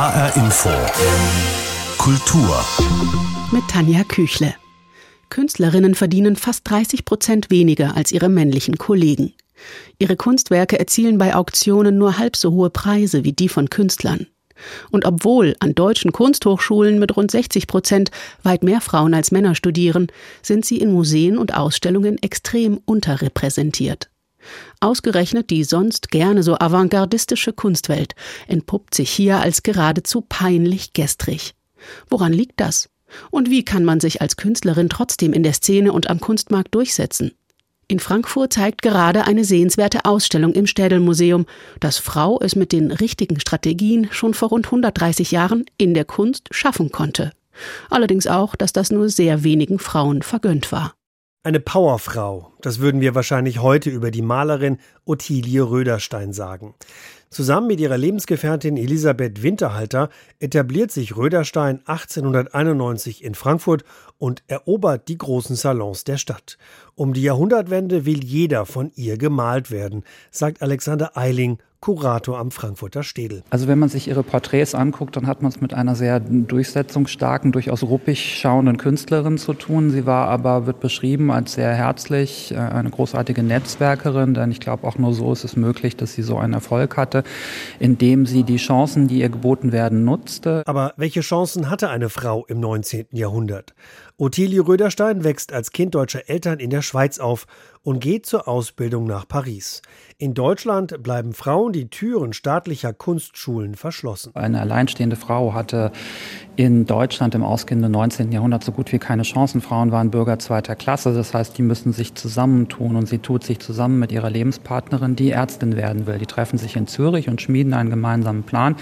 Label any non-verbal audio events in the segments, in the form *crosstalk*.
HR Info. Kultur. Mit Tanja Küchle. Künstlerinnen verdienen fast 30 Prozent weniger als ihre männlichen Kollegen. Ihre Kunstwerke erzielen bei Auktionen nur halb so hohe Preise wie die von Künstlern. Und obwohl an deutschen Kunsthochschulen mit rund 60 Prozent weit mehr Frauen als Männer studieren, sind sie in Museen und Ausstellungen extrem unterrepräsentiert. Ausgerechnet die sonst gerne so avantgardistische Kunstwelt entpuppt sich hier als geradezu peinlich gestrig. Woran liegt das? Und wie kann man sich als Künstlerin trotzdem in der Szene und am Kunstmarkt durchsetzen? In Frankfurt zeigt gerade eine sehenswerte Ausstellung im Städelmuseum, dass Frau es mit den richtigen Strategien schon vor rund 130 Jahren in der Kunst schaffen konnte. Allerdings auch, dass das nur sehr wenigen Frauen vergönnt war. Eine Powerfrau, das würden wir wahrscheinlich heute über die Malerin Ottilie Röderstein sagen. Zusammen mit ihrer Lebensgefährtin Elisabeth Winterhalter etabliert sich Röderstein 1891 in Frankfurt und erobert die großen Salons der Stadt. Um die Jahrhundertwende will jeder von ihr gemalt werden, sagt Alexander Eiling, Kurator am Frankfurter Städel. Also wenn man sich ihre Porträts anguckt, dann hat man es mit einer sehr durchsetzungsstarken, durchaus ruppig schauenden Künstlerin zu tun. Sie war aber, wird beschrieben als sehr herzlich, äh, eine großartige Netzwerkerin, denn ich glaube auch nur so ist es möglich, dass sie so einen Erfolg hatte, indem sie die Chancen, die ihr geboten werden, nutzte. Aber welche Chancen hatte eine Frau im 19. Jahrhundert? Ottilie Röderstein wächst als Kind deutscher Eltern in der Schweiz auf und geht zur Ausbildung nach Paris. In Deutschland bleiben Frauen die Türen staatlicher Kunstschulen verschlossen. Eine alleinstehende Frau hatte in Deutschland im ausgehenden 19. Jahrhundert so gut wie keine Chancen. Frauen waren Bürger zweiter Klasse, das heißt, die müssen sich zusammentun und sie tut sich zusammen mit ihrer Lebenspartnerin, die Ärztin werden will. Die treffen sich in Zürich und schmieden einen gemeinsamen Plan.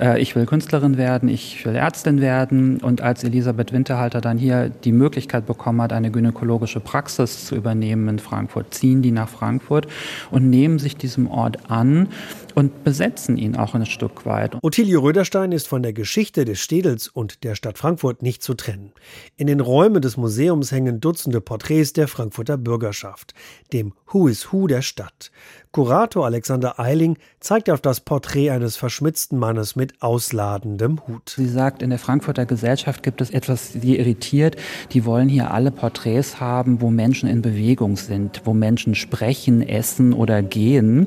Äh, ich will Künstlerin werden, ich will Ärztin werden und als Elisabeth Winterhalter dann hier die Möglichkeit bekommen hat, eine gynäkologische Praxis zu übernehmen in Frankfurt, ziehen die nach Frankfurt und nehmen sich diesem Ort an und besetzen ihn auch ein Stück weit. Ottilie Röderstein ist von der Geschichte des Städels und der Stadt Frankfurt nicht zu trennen. In den Räumen des Museums hängen Dutzende Porträts der Frankfurter Bürgerschaft, dem Who is Who der Stadt. Kurator Alexander Eiling zeigt auf das Porträt eines verschmitzten Mannes mit ausladendem Hut. Sie sagt, in der Frankfurter Gesellschaft gibt es etwas, die irritiert. Die wollen hier alle Porträts haben, wo Menschen in Bewegung sind, wo Menschen sprechen, essen oder gehen.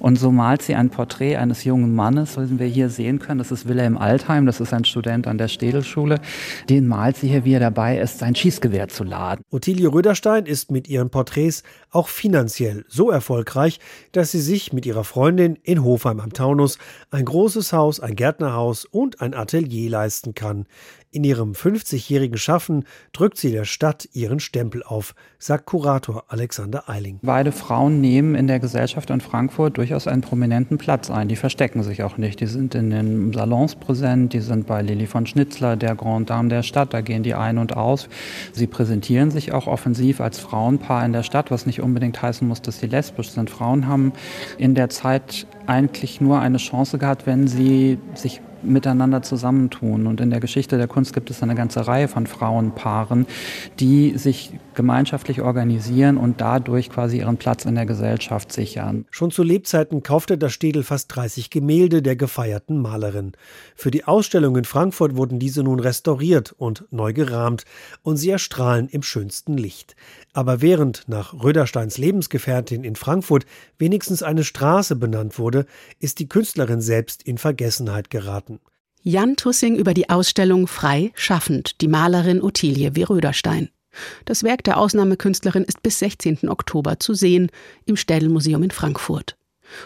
Und so malt sie ein Porträt eines jungen Mannes, wie wir hier sehen können. Das ist Wilhelm Altheim, das ist ein Student an der Städelschule. Den malt sie hier, wie er dabei ist, sein Schießgewehr zu laden. Ottilie Röderstein ist mit ihren Porträts auch finanziell so erfolgreich, dass sie sich mit ihrer Freundin in Hofheim am Taunus ein großes Haus, ein Gärtnerhaus und ein Atelier leisten kann. In ihrem 50-jährigen Schaffen drückt sie der Stadt ihren Stempel auf, sagt Kurator Alexander Eiling. Beide Frauen nehmen in der Gesellschaft in Frankfurt durchaus einen prominenten Platz ein. Die verstecken sich auch nicht. Die sind in den Salons präsent, die sind bei Lilly von Schnitzler, der Grand Dame der Stadt, da gehen die ein und aus. Sie präsentieren sich auch offensiv als Frauenpaar in der Stadt, was nicht unbedingt heißen muss, dass sie lesbisch sind. Frauen haben in der Zeit eigentlich nur eine Chance gehabt, wenn sie sich miteinander zusammentun. Und in der Geschichte der Kunst gibt es eine ganze Reihe von Frauenpaaren, die sich gemeinschaftlich organisieren und dadurch quasi ihren Platz in der Gesellschaft sichern. Schon zu Lebzeiten kaufte das Städel fast 30 Gemälde der gefeierten Malerin. Für die Ausstellung in Frankfurt wurden diese nun restauriert und neu gerahmt und sie erstrahlen im schönsten Licht. Aber während nach Rödersteins Lebensgefährtin in Frankfurt wenigstens eine Straße benannt wurde, ist die Künstlerin selbst in Vergessenheit geraten. Jan Tussing über die Ausstellung Frei schaffend, die Malerin Ottilie W. Röderstein. Das Werk der Ausnahmekünstlerin ist bis 16. Oktober zu sehen im Städelmuseum in Frankfurt.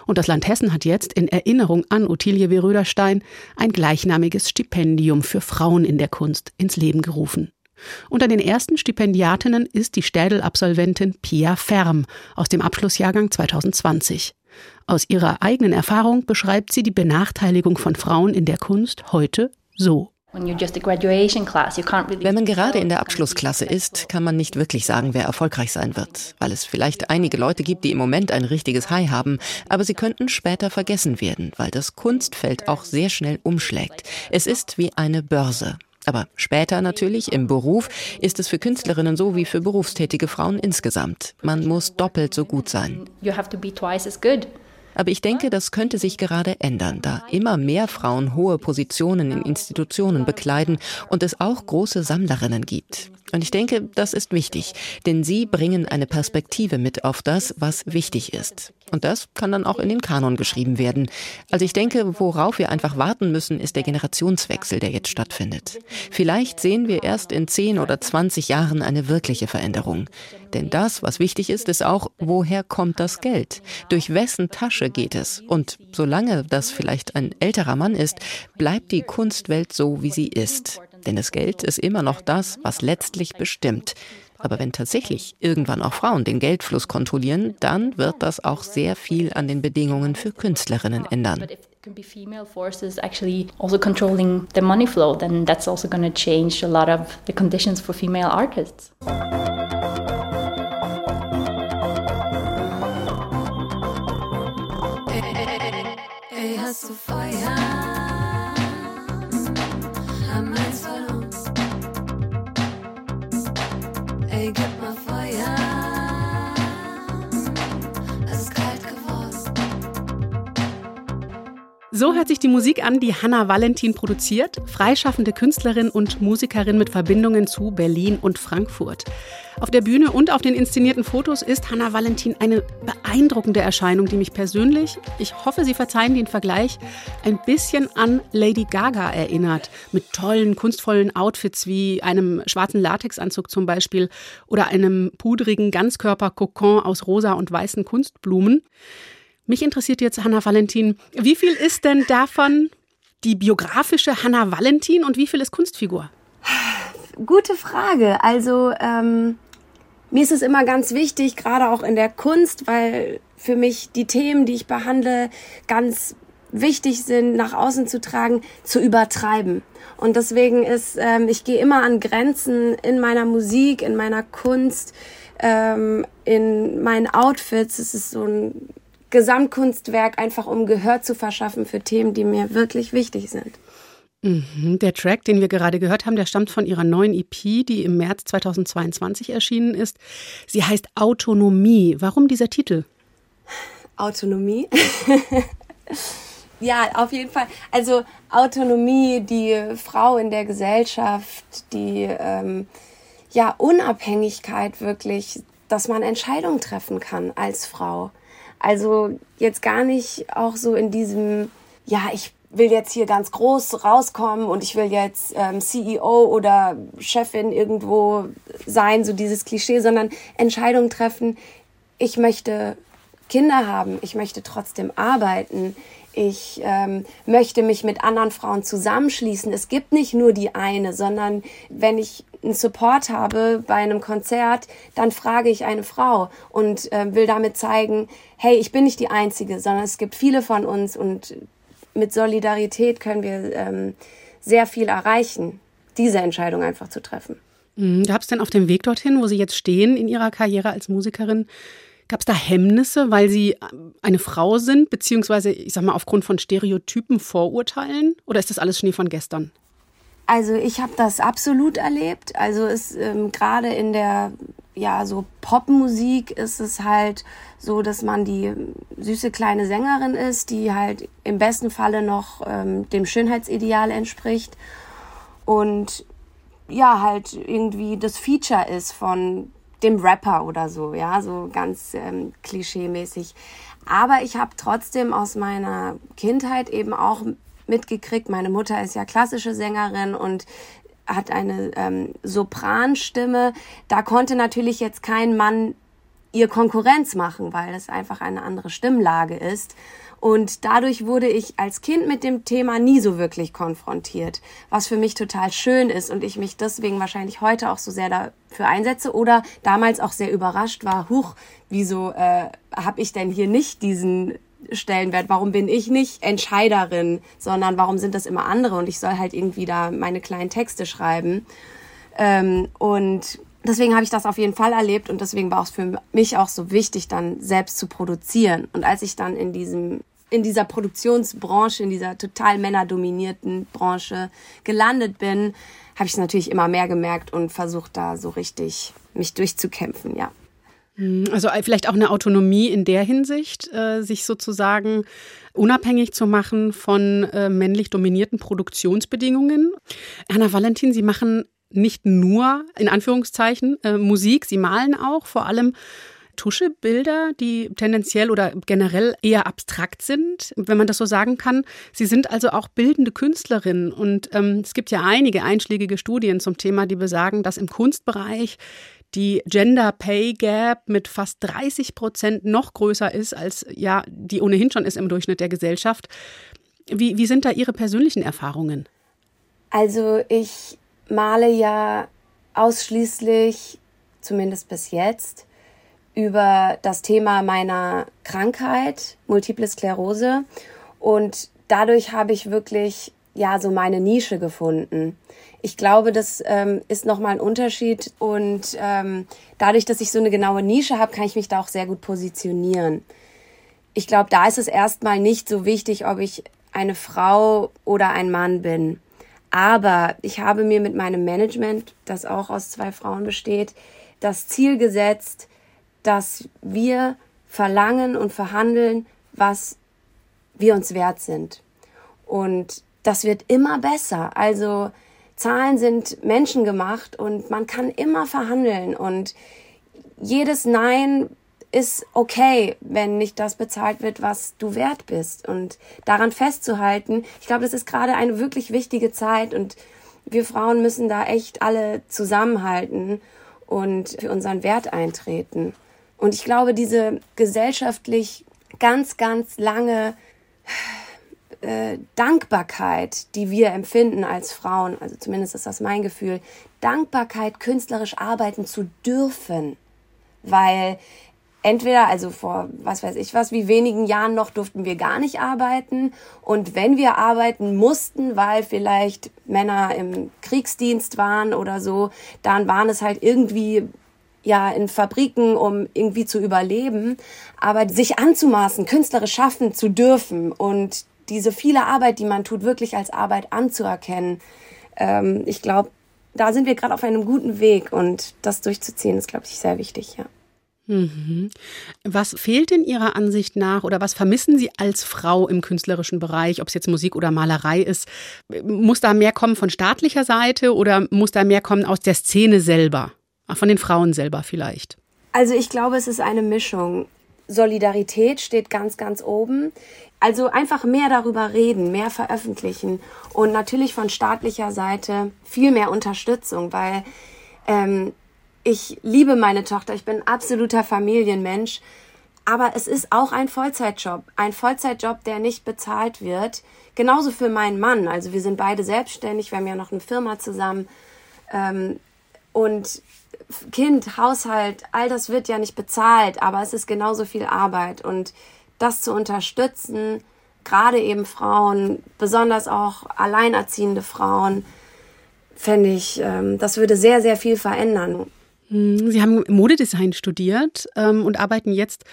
Und das Land Hessen hat jetzt in Erinnerung an Ottilie W. Röderstein ein gleichnamiges Stipendium für Frauen in der Kunst ins Leben gerufen. Unter den ersten Stipendiatinnen ist die Städel-Absolventin Pia Ferm aus dem Abschlussjahrgang 2020. Aus ihrer eigenen Erfahrung beschreibt sie die Benachteiligung von Frauen in der Kunst heute so. Wenn man gerade in der Abschlussklasse ist, kann man nicht wirklich sagen, wer erfolgreich sein wird, weil es vielleicht einige Leute gibt, die im Moment ein richtiges High haben, aber sie könnten später vergessen werden, weil das Kunstfeld auch sehr schnell umschlägt. Es ist wie eine Börse. Aber später natürlich im Beruf ist es für Künstlerinnen so wie für berufstätige Frauen insgesamt. Man muss doppelt so gut sein. Aber ich denke, das könnte sich gerade ändern, da immer mehr Frauen hohe Positionen in Institutionen bekleiden und es auch große Sammlerinnen gibt. Und ich denke, das ist wichtig, denn sie bringen eine Perspektive mit auf das, was wichtig ist. Und das kann dann auch in den Kanon geschrieben werden. Also ich denke, worauf wir einfach warten müssen, ist der Generationswechsel, der jetzt stattfindet. Vielleicht sehen wir erst in 10 oder 20 Jahren eine wirkliche Veränderung. Denn das, was wichtig ist, ist auch, woher kommt das Geld? Durch wessen Tasche geht es? Und solange das vielleicht ein älterer Mann ist, bleibt die Kunstwelt so, wie sie ist. Denn das Geld ist immer noch das, was letztlich bestimmt. Aber wenn tatsächlich irgendwann auch Frauen den Geldfluss kontrollieren, dann wird das auch sehr viel an den Bedingungen für Künstlerinnen ändern. can be female forces actually also controlling the money flow, then that's also going to change a lot of the conditions for female artists. Ey, hast du Feuer? So hört sich die Musik an, die Hannah Valentin produziert, freischaffende Künstlerin und Musikerin mit Verbindungen zu Berlin und Frankfurt. Auf der Bühne und auf den inszenierten Fotos ist Hannah Valentin eine beeindruckende Erscheinung, die mich persönlich, ich hoffe, Sie verzeihen den Vergleich, ein bisschen an Lady Gaga erinnert. Mit tollen, kunstvollen Outfits wie einem schwarzen Latexanzug zum Beispiel oder einem pudrigen Ganzkörper-Kokon aus rosa und weißen Kunstblumen. Mich interessiert jetzt, Hanna Valentin, wie viel ist denn davon die biografische Hanna Valentin und wie viel ist Kunstfigur? Gute Frage. Also ähm, mir ist es immer ganz wichtig, gerade auch in der Kunst, weil für mich die Themen, die ich behandle, ganz wichtig sind, nach außen zu tragen, zu übertreiben. Und deswegen ist, ähm, ich gehe immer an Grenzen in meiner Musik, in meiner Kunst, ähm, in meinen Outfits. Es ist so ein Gesamtkunstwerk, einfach um Gehör zu verschaffen für Themen, die mir wirklich wichtig sind. Mhm. Der Track, den wir gerade gehört haben, der stammt von ihrer neuen EP, die im März 2022 erschienen ist. Sie heißt Autonomie. Warum dieser Titel? Autonomie? *laughs* ja, auf jeden Fall. Also Autonomie, die Frau in der Gesellschaft, die ähm, ja Unabhängigkeit wirklich, dass man Entscheidungen treffen kann als Frau. Also jetzt gar nicht auch so in diesem, ja, ich will jetzt hier ganz groß rauskommen und ich will jetzt ähm, CEO oder Chefin irgendwo sein, so dieses Klischee, sondern Entscheidungen treffen. Ich möchte Kinder haben, ich möchte trotzdem arbeiten, ich ähm, möchte mich mit anderen Frauen zusammenschließen. Es gibt nicht nur die eine, sondern wenn ich einen Support habe bei einem Konzert, dann frage ich eine Frau und äh, will damit zeigen, hey, ich bin nicht die Einzige, sondern es gibt viele von uns und mit Solidarität können wir ähm, sehr viel erreichen, diese Entscheidung einfach zu treffen. Mhm. Gab es denn auf dem Weg dorthin, wo Sie jetzt stehen in Ihrer Karriere als Musikerin, Gab es da Hemmnisse, weil Sie äh, eine Frau sind, beziehungsweise, ich sag mal, aufgrund von Stereotypen, Vorurteilen? Oder ist das alles Schnee von gestern? Also ich habe das absolut erlebt. Also ist ähm, gerade in der ja so Popmusik ist es halt so, dass man die süße kleine Sängerin ist, die halt im besten Falle noch ähm, dem Schönheitsideal entspricht und ja halt irgendwie das Feature ist von dem Rapper oder so, ja, so ganz ähm, klischeemäßig. Aber ich habe trotzdem aus meiner Kindheit eben auch mitgekriegt, meine Mutter ist ja klassische Sängerin und hat eine ähm, Sopranstimme. Da konnte natürlich jetzt kein Mann ihr Konkurrenz machen, weil es einfach eine andere Stimmlage ist. Und dadurch wurde ich als Kind mit dem Thema nie so wirklich konfrontiert, was für mich total schön ist und ich mich deswegen wahrscheinlich heute auch so sehr dafür einsetze oder damals auch sehr überrascht war, huch, wieso äh, habe ich denn hier nicht diesen Stellenwert? Warum bin ich nicht Entscheiderin, sondern warum sind das immer andere und ich soll halt irgendwie da meine kleinen Texte schreiben? Ähm, und deswegen habe ich das auf jeden Fall erlebt und deswegen war es für mich auch so wichtig, dann selbst zu produzieren. Und als ich dann in diesem in dieser Produktionsbranche, in dieser total männerdominierten Branche gelandet bin, habe ich es natürlich immer mehr gemerkt und versucht da so richtig mich durchzukämpfen, ja. Hm, also äh, vielleicht auch eine Autonomie in der Hinsicht, äh, sich sozusagen unabhängig zu machen von äh, männlich dominierten Produktionsbedingungen. Anna Valentin, Sie machen nicht nur in Anführungszeichen Musik, Sie malen auch vor allem Tuschebilder, die tendenziell oder generell eher abstrakt sind, wenn man das so sagen kann. Sie sind also auch bildende Künstlerin und ähm, es gibt ja einige einschlägige Studien zum Thema, die besagen, dass im Kunstbereich die Gender Pay Gap mit fast 30 Prozent noch größer ist, als ja, die ohnehin schon ist im Durchschnitt der Gesellschaft. Wie, wie sind da Ihre persönlichen Erfahrungen? Also ich male ja ausschließlich, zumindest bis jetzt, über das Thema meiner Krankheit, Multiple Sklerose. Und dadurch habe ich wirklich ja so meine Nische gefunden. Ich glaube, das ähm, ist nochmal ein Unterschied und ähm, dadurch, dass ich so eine genaue Nische habe, kann ich mich da auch sehr gut positionieren. Ich glaube, da ist es erstmal nicht so wichtig, ob ich eine Frau oder ein Mann bin. Aber ich habe mir mit meinem Management, das auch aus zwei Frauen besteht, das Ziel gesetzt, dass wir verlangen und verhandeln, was wir uns wert sind. Und das wird immer besser. Also Zahlen sind menschengemacht und man kann immer verhandeln und jedes Nein ist okay, wenn nicht das bezahlt wird, was du wert bist. Und daran festzuhalten, ich glaube, das ist gerade eine wirklich wichtige Zeit und wir Frauen müssen da echt alle zusammenhalten und für unseren Wert eintreten. Und ich glaube, diese gesellschaftlich ganz, ganz lange äh, Dankbarkeit, die wir empfinden als Frauen, also zumindest ist das mein Gefühl, Dankbarkeit, künstlerisch arbeiten zu dürfen. Weil entweder, also vor was weiß ich was, wie wenigen Jahren noch durften wir gar nicht arbeiten. Und wenn wir arbeiten mussten, weil vielleicht Männer im Kriegsdienst waren oder so, dann waren es halt irgendwie ja in Fabriken, um irgendwie zu überleben, aber sich anzumaßen, künstlerisch schaffen zu dürfen und diese viele Arbeit, die man tut, wirklich als Arbeit anzuerkennen. Ähm, ich glaube, da sind wir gerade auf einem guten Weg und das durchzuziehen ist, glaube ich, sehr wichtig, ja. Mhm. Was fehlt in Ihrer Ansicht nach oder was vermissen Sie als Frau im künstlerischen Bereich, ob es jetzt Musik oder Malerei ist? Muss da mehr kommen von staatlicher Seite oder muss da mehr kommen aus der Szene selber, von den Frauen selber vielleicht? Also ich glaube, es ist eine Mischung. Solidarität steht ganz, ganz oben. Also einfach mehr darüber reden, mehr veröffentlichen und natürlich von staatlicher Seite viel mehr Unterstützung, weil ähm, ich liebe meine Tochter, ich bin absoluter Familienmensch, aber es ist auch ein Vollzeitjob, ein Vollzeitjob, der nicht bezahlt wird. Genauso für meinen Mann. Also wir sind beide selbstständig, wir haben ja noch eine Firma zusammen. Ähm, und Kind, Haushalt, all das wird ja nicht bezahlt, aber es ist genauso viel Arbeit. Und das zu unterstützen, gerade eben Frauen, besonders auch alleinerziehende Frauen, fände ich, ähm, das würde sehr, sehr viel verändern. Hm, Sie haben Modedesign studiert ähm, und arbeiten jetzt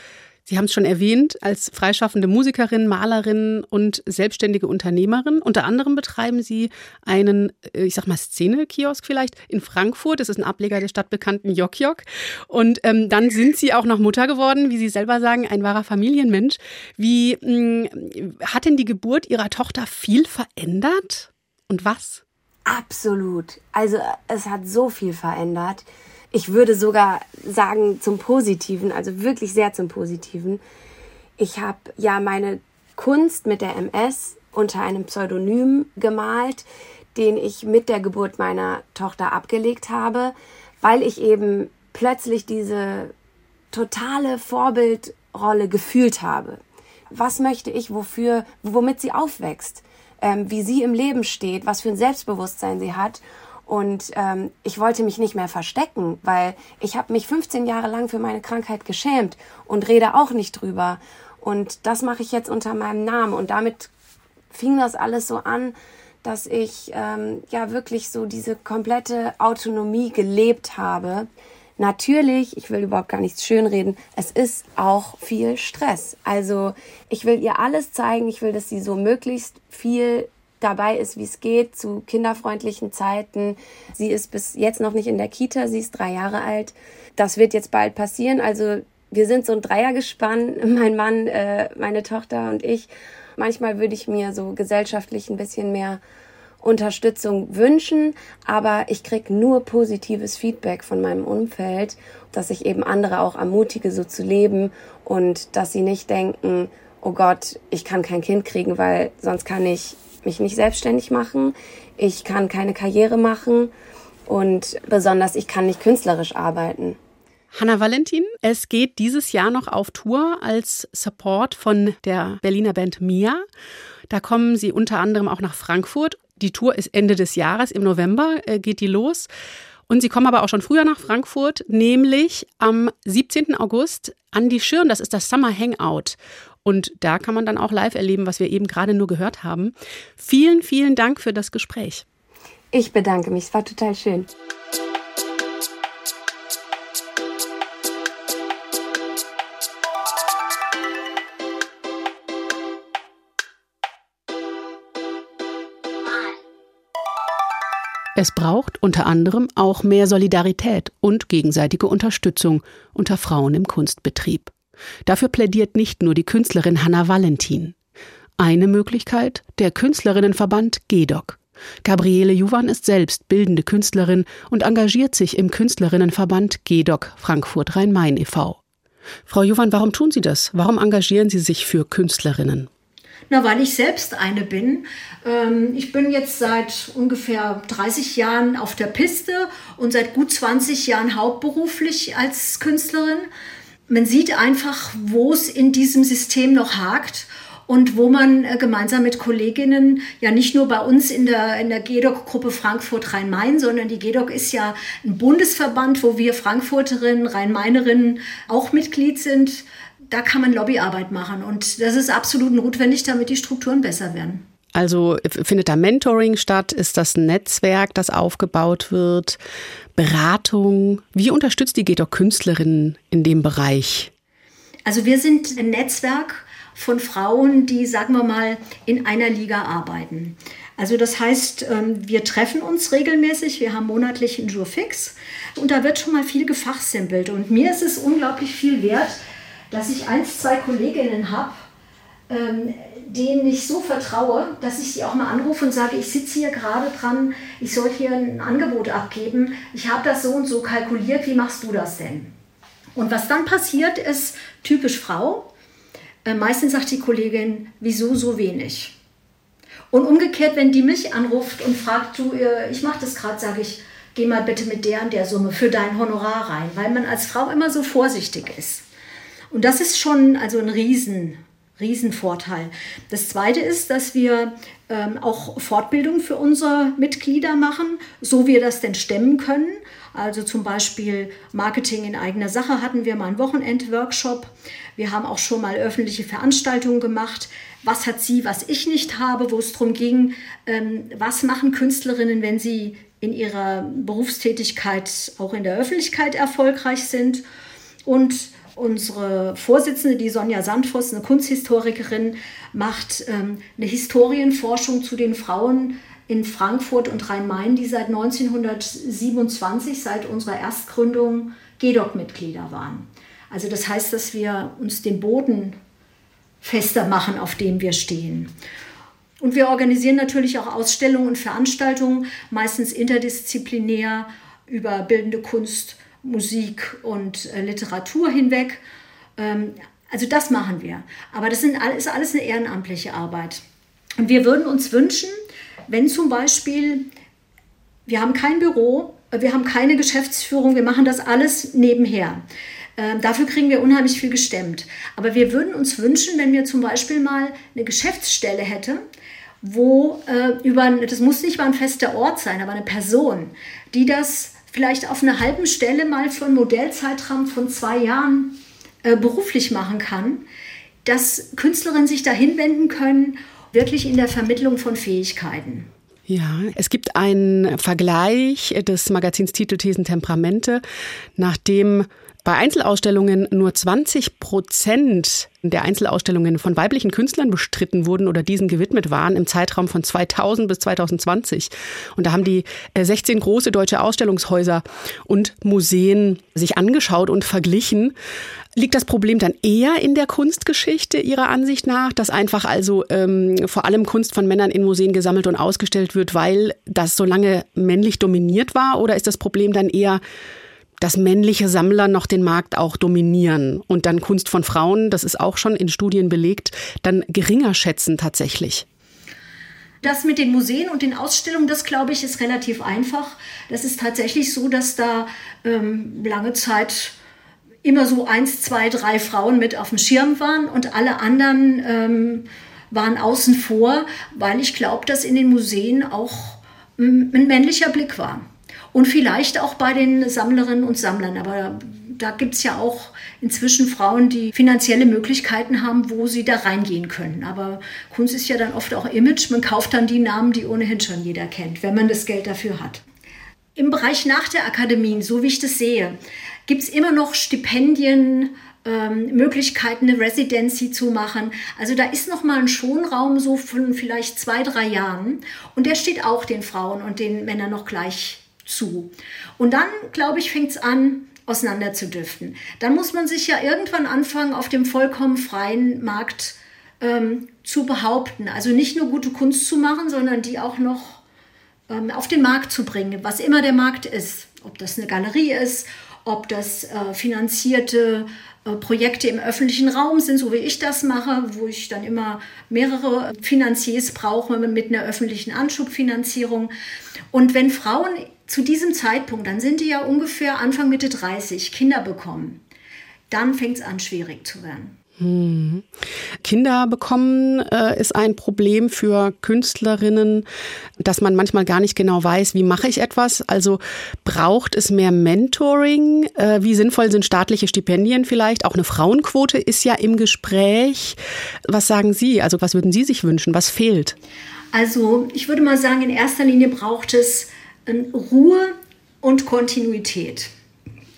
Sie haben es schon erwähnt, als freischaffende Musikerin, Malerin und selbstständige Unternehmerin. Unter anderem betreiben Sie einen, äh, ich sag mal, Szene-Kiosk vielleicht in Frankfurt. Das ist ein Ableger der stadtbekannten Jok Jok. Und ähm, dann sind Sie auch noch Mutter geworden, wie Sie selber sagen, ein wahrer Familienmensch. Wie mh, hm, hat denn die Geburt Ihrer Tochter viel verändert? Und was? Absolut. Also es hat so viel verändert ich würde sogar sagen zum Positiven, also wirklich sehr zum Positiven. Ich habe ja meine Kunst mit der MS unter einem Pseudonym gemalt, den ich mit der Geburt meiner Tochter abgelegt habe, weil ich eben plötzlich diese totale Vorbildrolle gefühlt habe. Was möchte ich, wofür, womit sie aufwächst, ähm, wie sie im Leben steht, was für ein Selbstbewusstsein sie hat und ähm, ich wollte mich nicht mehr verstecken, weil ich habe mich 15 Jahre lang für meine Krankheit geschämt und rede auch nicht drüber. Und das mache ich jetzt unter meinem Namen. Und damit fing das alles so an, dass ich ähm, ja wirklich so diese komplette Autonomie gelebt habe. Natürlich, ich will überhaupt gar nichts schönreden, es ist auch viel Stress. Also ich will ihr alles zeigen, ich will, dass sie so möglichst viel dabei ist, wie es geht, zu kinderfreundlichen Zeiten. Sie ist bis jetzt noch nicht in der Kita, sie ist drei Jahre alt. Das wird jetzt bald passieren. Also wir sind so ein Dreiergespann, *laughs* mein Mann, äh, meine Tochter und ich. Manchmal würde ich mir so gesellschaftlich ein bisschen mehr Unterstützung wünschen, aber ich krieg nur positives Feedback von meinem Umfeld, dass ich eben andere auch ermutige, so zu leben und dass sie nicht denken, oh Gott, ich kann kein Kind kriegen, weil sonst kann ich mich nicht selbstständig machen, ich kann keine Karriere machen und besonders ich kann nicht künstlerisch arbeiten. Hanna Valentin, es geht dieses Jahr noch auf Tour als Support von der Berliner Band Mia. Da kommen Sie unter anderem auch nach Frankfurt. Die Tour ist Ende des Jahres, im November äh, geht die los. Und Sie kommen aber auch schon früher nach Frankfurt, nämlich am 17. August an die Schirn. Das ist das Summer Hangout. Und da kann man dann auch live erleben, was wir eben gerade nur gehört haben. Vielen, vielen Dank für das Gespräch. Ich bedanke mich, es war total schön. Es braucht unter anderem auch mehr Solidarität und gegenseitige Unterstützung unter Frauen im Kunstbetrieb. Dafür plädiert nicht nur die Künstlerin Hanna Valentin. Eine Möglichkeit der Künstlerinnenverband GEDOC. Gabriele Juwan ist selbst bildende Künstlerin und engagiert sich im Künstlerinnenverband GEDOC Frankfurt Rhein-Main e.V. Frau Juwan, warum tun Sie das? Warum engagieren Sie sich für Künstlerinnen? Na, weil ich selbst eine bin. Ähm, ich bin jetzt seit ungefähr 30 Jahren auf der Piste und seit gut 20 Jahren hauptberuflich als Künstlerin. Man sieht einfach, wo es in diesem System noch hakt und wo man äh, gemeinsam mit Kolleginnen ja nicht nur bei uns in der, in der GEDOC-Gruppe Frankfurt Rhein-Main, sondern die GEDOC ist ja ein Bundesverband, wo wir Frankfurterinnen, Rhein-Mainerinnen auch Mitglied sind da kann man Lobbyarbeit machen. Und das ist absolut notwendig, damit die Strukturen besser werden. Also findet da Mentoring statt? Ist das ein Netzwerk, das aufgebaut wird? Beratung? Wie unterstützt die GEDOC Künstlerinnen in dem Bereich? Also wir sind ein Netzwerk von Frauen, die, sagen wir mal, in einer Liga arbeiten. Also das heißt, ähm, wir treffen uns regelmäßig, wir haben monatlich einen Jour und da wird schon mal viel gefachsimpelt. Und mir ist es unglaublich viel wert, dass ich eins, zwei Kolleginnen habe, ähm, denen ich so vertraue, dass ich sie auch mal anrufe und sage, ich sitze hier gerade dran, ich soll hier ein Angebot abgeben, ich habe das so und so kalkuliert, wie machst du das denn? Und was dann passiert, ist typisch Frau. Äh, meistens sagt die Kollegin, wieso so wenig? Und umgekehrt, wenn die mich anruft und fragt, du, äh, ich mache das gerade, sage ich, geh mal bitte mit der und der Summe für dein Honorar rein, weil man als Frau immer so vorsichtig ist. Und das ist schon also ein Riesen, Riesenvorteil. Das Zweite ist, dass wir ähm, auch Fortbildung für unsere Mitglieder machen, so wir das denn stemmen können. Also zum Beispiel Marketing in eigener Sache hatten wir mal einen Wochenend-Workshop. Wir haben auch schon mal öffentliche Veranstaltungen gemacht. Was hat sie, was ich nicht habe, wo es darum ging, ähm, was machen Künstlerinnen, wenn sie in ihrer Berufstätigkeit auch in der Öffentlichkeit erfolgreich sind. Und Unsere Vorsitzende, die Sonja Sandfoss, eine Kunsthistorikerin, macht ähm, eine Historienforschung zu den Frauen in Frankfurt und Rhein-Main, die seit 1927, seit unserer Erstgründung, GEDOC-Mitglieder waren. Also das heißt, dass wir uns den Boden fester machen, auf dem wir stehen. Und wir organisieren natürlich auch Ausstellungen und Veranstaltungen, meistens interdisziplinär über bildende Kunst, Musik und äh, Literatur hinweg. Ähm, also das machen wir. Aber das ist alles eine ehrenamtliche Arbeit. Und wir würden uns wünschen, wenn zum Beispiel, wir haben kein Büro, wir haben keine Geschäftsführung, wir machen das alles nebenher. Ähm, dafür kriegen wir unheimlich viel gestemmt. Aber wir würden uns wünschen, wenn wir zum Beispiel mal eine Geschäftsstelle hätten, wo äh, über, das muss nicht mal ein fester Ort sein, aber eine Person, die das vielleicht auf einer halben Stelle mal für einen Modellzeitraum von zwei Jahren äh, beruflich machen kann, dass Künstlerinnen sich dahin wenden können, wirklich in der Vermittlung von Fähigkeiten. Ja, es gibt einen Vergleich des Magazins Titelthesen Temperamente, nach dem bei Einzelausstellungen nur 20 Prozent der Einzelausstellungen von weiblichen Künstlern bestritten wurden oder diesen gewidmet waren im Zeitraum von 2000 bis 2020. Und da haben die 16 äh, große deutsche Ausstellungshäuser und Museen sich angeschaut und verglichen. Liegt das Problem dann eher in der Kunstgeschichte Ihrer Ansicht nach, dass einfach also ähm, vor allem Kunst von Männern in Museen gesammelt und ausgestellt wird, weil das so lange männlich dominiert war? Oder ist das Problem dann eher dass männliche Sammler noch den Markt auch dominieren und dann Kunst von Frauen, das ist auch schon in Studien belegt, dann geringer schätzen tatsächlich. Das mit den Museen und den Ausstellungen, das glaube ich, ist relativ einfach. Das ist tatsächlich so, dass da ähm, lange Zeit immer so eins, zwei, drei Frauen mit auf dem Schirm waren und alle anderen ähm, waren außen vor, weil ich glaube, dass in den Museen auch ähm, ein männlicher Blick war. Und vielleicht auch bei den Sammlerinnen und Sammlern. Aber da gibt es ja auch inzwischen Frauen, die finanzielle Möglichkeiten haben, wo sie da reingehen können. Aber Kunst ist ja dann oft auch Image. Man kauft dann die Namen, die ohnehin schon jeder kennt, wenn man das Geld dafür hat. Im Bereich nach der Akademien, so wie ich das sehe, gibt es immer noch Stipendien, ähm, Möglichkeiten, eine Residency zu machen. Also da ist noch mal ein Schonraum so von vielleicht zwei, drei Jahren. Und der steht auch den Frauen und den Männern noch gleich zu. Und dann, glaube ich, fängt es an, auseinanderzudüften. Dann muss man sich ja irgendwann anfangen, auf dem vollkommen freien Markt ähm, zu behaupten. Also nicht nur gute Kunst zu machen, sondern die auch noch ähm, auf den Markt zu bringen, was immer der Markt ist. Ob das eine Galerie ist, ob das äh, finanzierte äh, Projekte im öffentlichen Raum sind, so wie ich das mache, wo ich dann immer mehrere Finanziers brauche mit einer öffentlichen Anschubfinanzierung. Und wenn Frauen zu diesem Zeitpunkt, dann sind die ja ungefähr Anfang Mitte 30, Kinder bekommen, dann fängt es an, schwierig zu werden. Hm. Kinder bekommen äh, ist ein Problem für Künstlerinnen, dass man manchmal gar nicht genau weiß, wie mache ich etwas. Also braucht es mehr Mentoring? Äh, wie sinnvoll sind staatliche Stipendien vielleicht? Auch eine Frauenquote ist ja im Gespräch. Was sagen Sie? Also was würden Sie sich wünschen? Was fehlt? Also ich würde mal sagen, in erster Linie braucht es Ruhe und Kontinuität.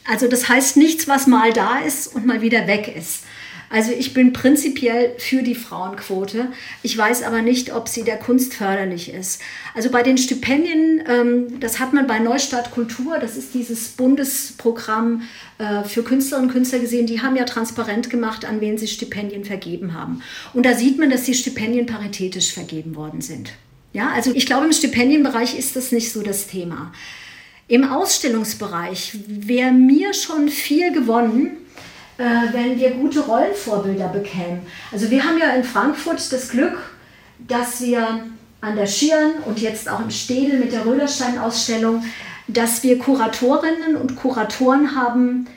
Also das heißt nichts, was mal da ist und mal wieder weg ist. Also ich bin prinzipiell für die Frauenquote. Ich weiß aber nicht, ob sie der Kunst förderlich ist. Also bei den Stipendien, ähm, das hat man bei Neustadt Kultur, das ist dieses Bundesprogramm äh, für Künstlerinnen und Künstler gesehen, die haben ja transparent gemacht, an wen sie Stipendien vergeben haben. Und da sieht man, dass die Stipendien paritätisch vergeben worden sind. Ja, also ich glaube, im Stipendienbereich ist das nicht so das Thema. Im Ausstellungsbereich wäre mir schon viel gewonnen, äh, wenn wir gute Rollenvorbilder bekämen. Also wir haben ja in Frankfurt das Glück, dass wir an der Schirn und jetzt auch im Städel mit der Röderstein-Ausstellung, dass wir Kuratorinnen und Kuratoren haben,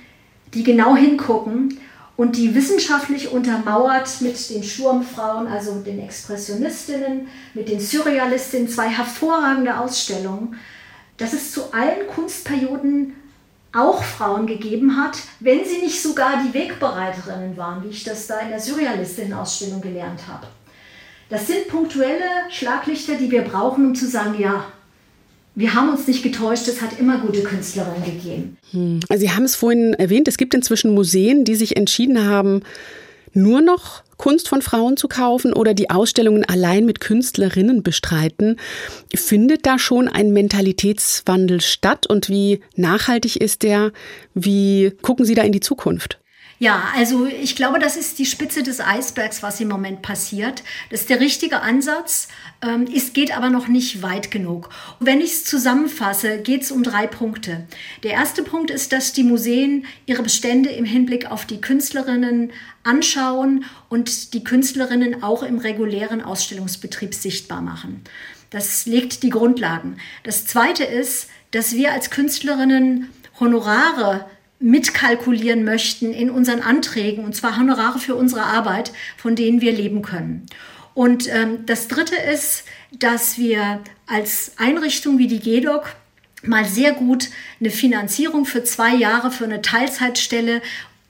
die genau hingucken und die wissenschaftlich untermauert mit den Sturmfrauen, also den Expressionistinnen, mit den Surrealistinnen, zwei hervorragende Ausstellungen, dass es zu allen Kunstperioden auch Frauen gegeben hat, wenn sie nicht sogar die Wegbereiterinnen waren, wie ich das da in der Surrealistinnen-Ausstellung gelernt habe. Das sind punktuelle Schlaglichter, die wir brauchen, um zu sagen, ja, wir haben uns nicht getäuscht, es hat immer gute Künstlerinnen gegeben. Hm. Sie haben es vorhin erwähnt, es gibt inzwischen Museen, die sich entschieden haben, nur noch Kunst von Frauen zu kaufen oder die Ausstellungen allein mit Künstlerinnen bestreiten. Findet da schon ein Mentalitätswandel statt und wie nachhaltig ist der? Wie gucken Sie da in die Zukunft? Ja, also ich glaube, das ist die Spitze des Eisbergs, was im Moment passiert. Das ist der richtige Ansatz. Ähm, es geht aber noch nicht weit genug. Wenn ich es zusammenfasse, geht es um drei Punkte. Der erste Punkt ist, dass die Museen ihre Bestände im Hinblick auf die Künstlerinnen anschauen und die Künstlerinnen auch im regulären Ausstellungsbetrieb sichtbar machen. Das legt die Grundlagen. Das zweite ist, dass wir als Künstlerinnen Honorare mitkalkulieren möchten in unseren Anträgen, und zwar Honorare für unsere Arbeit, von denen wir leben können. Und ähm, das Dritte ist, dass wir als Einrichtung wie die GEDOC mal sehr gut eine Finanzierung für zwei Jahre für eine Teilzeitstelle,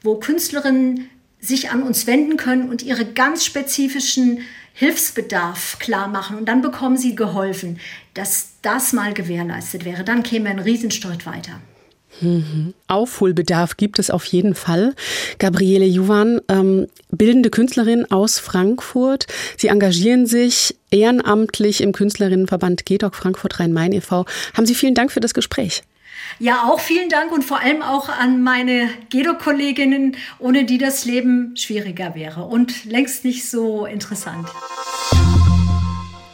wo Künstlerinnen sich an uns wenden können und ihre ganz spezifischen Hilfsbedarf klar machen und dann bekommen sie geholfen, dass das mal gewährleistet wäre. Dann käme ein Riesensteuert weiter. Aufholbedarf gibt es auf jeden Fall. Gabriele Juwan, ähm, bildende Künstlerin aus Frankfurt. Sie engagieren sich ehrenamtlich im Künstlerinnenverband GEDOC Frankfurt Rhein-Main e.V. Haben Sie vielen Dank für das Gespräch. Ja, auch vielen Dank und vor allem auch an meine GEDOC-Kolleginnen, ohne die das Leben schwieriger wäre und längst nicht so interessant.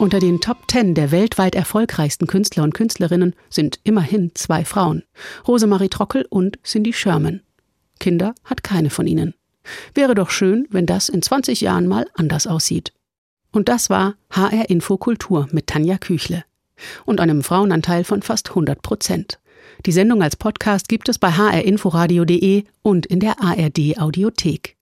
Unter den Top Ten der weltweit erfolgreichsten Künstler und Künstlerinnen sind immerhin zwei Frauen. Rosemarie Trockel und Cindy Sherman. Kinder hat keine von ihnen. Wäre doch schön, wenn das in 20 Jahren mal anders aussieht. Und das war HR Info Kultur mit Tanja Küchle. Und einem Frauenanteil von fast 100 Prozent. Die Sendung als Podcast gibt es bei hrinforadio.de und in der ARD Audiothek.